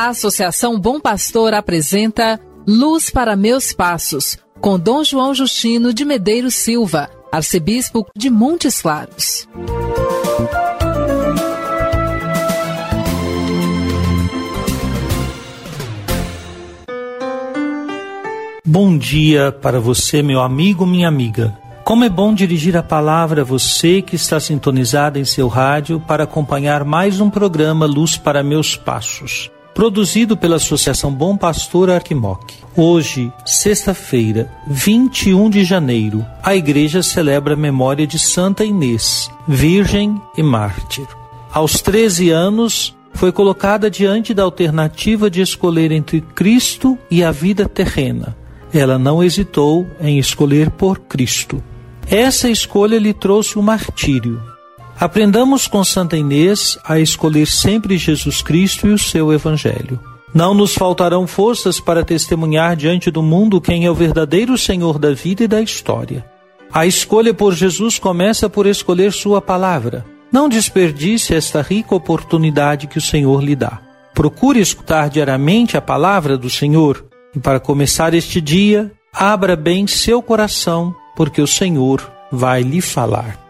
A Associação Bom Pastor apresenta Luz para Meus Passos, com Dom João Justino de Medeiros Silva, arcebispo de Montes Claros. Bom dia para você, meu amigo, minha amiga. Como é bom dirigir a palavra a você que está sintonizado em seu rádio para acompanhar mais um programa Luz para Meus Passos, produzido pela Associação Bom Pastor Arquimoc. Hoje, sexta-feira, 21 de janeiro, a igreja celebra a memória de Santa Inês, virgem e mártir. Aos 13 anos, foi colocada diante da alternativa de escolher entre Cristo e a vida terrena. Ela não hesitou em escolher por Cristo. Essa escolha lhe trouxe o martírio. Aprendamos com Santa Inês a escolher sempre Jesus Cristo e o seu Evangelho. Não nos faltarão forças para testemunhar diante do mundo quem é o verdadeiro Senhor da vida e da história. A escolha por Jesus começa por escolher Sua palavra. Não desperdice esta rica oportunidade que o Senhor lhe dá. Procure escutar diariamente a palavra do Senhor e, para começar este dia, abra bem seu coração porque o Senhor vai lhe falar.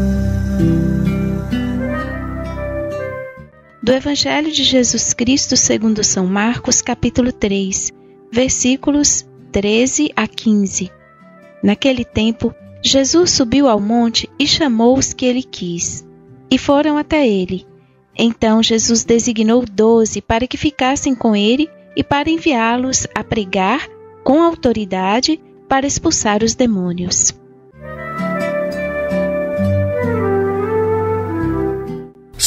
Do Evangelho de Jesus Cristo segundo São Marcos, capítulo 3, versículos 13 a 15. Naquele tempo, Jesus subiu ao monte e chamou os que ele quis, e foram até ele. Então Jesus designou doze para que ficassem com ele e para enviá-los a pregar com autoridade para expulsar os demônios.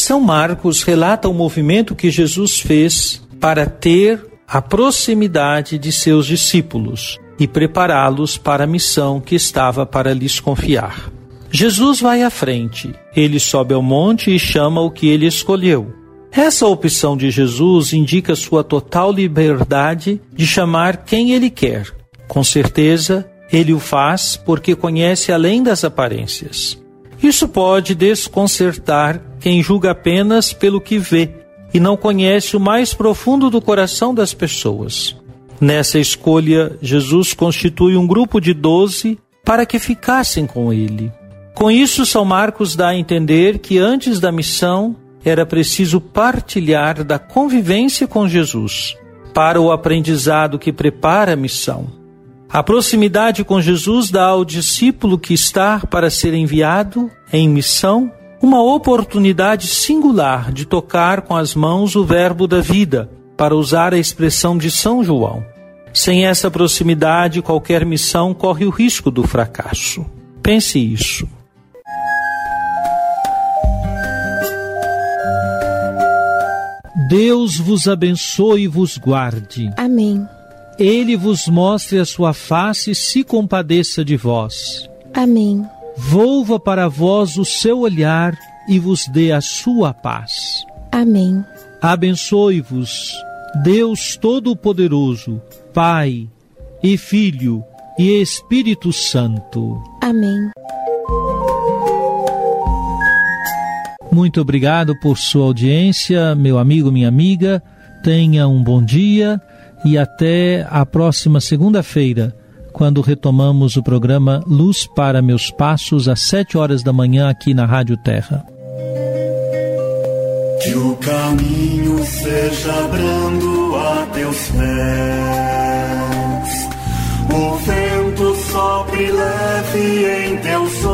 São Marcos relata o movimento que Jesus fez para ter a proximidade de seus discípulos e prepará-los para a missão que estava para lhes confiar. Jesus vai à frente, ele sobe ao monte e chama o que ele escolheu. Essa opção de Jesus indica sua total liberdade de chamar quem ele quer. Com certeza, ele o faz porque conhece além das aparências. Isso pode desconcertar quem julga apenas pelo que vê e não conhece o mais profundo do coração das pessoas. Nessa escolha, Jesus constitui um grupo de doze para que ficassem com ele. Com isso, São Marcos dá a entender que antes da missão era preciso partilhar da convivência com Jesus para o aprendizado que prepara a missão. A proximidade com Jesus dá ao discípulo que está para ser enviado em missão uma oportunidade singular de tocar com as mãos o Verbo da vida, para usar a expressão de São João. Sem essa proximidade, qualquer missão corre o risco do fracasso. Pense isso. Deus vos abençoe e vos guarde. Amém. Ele vos mostre a sua face e se compadeça de vós. Amém. Volva para vós o seu olhar e vos dê a sua paz. Amém. Abençoe-vos, Deus Todo-Poderoso, Pai e Filho e Espírito Santo. Amém. Muito obrigado por sua audiência, meu amigo, minha amiga. Tenha um bom dia e até a próxima segunda-feira, quando retomamos o programa Luz para Meus Passos, às sete horas da manhã, aqui na Rádio Terra. Que o caminho seja brando a teus pés, o vento sopre leve em teus olhos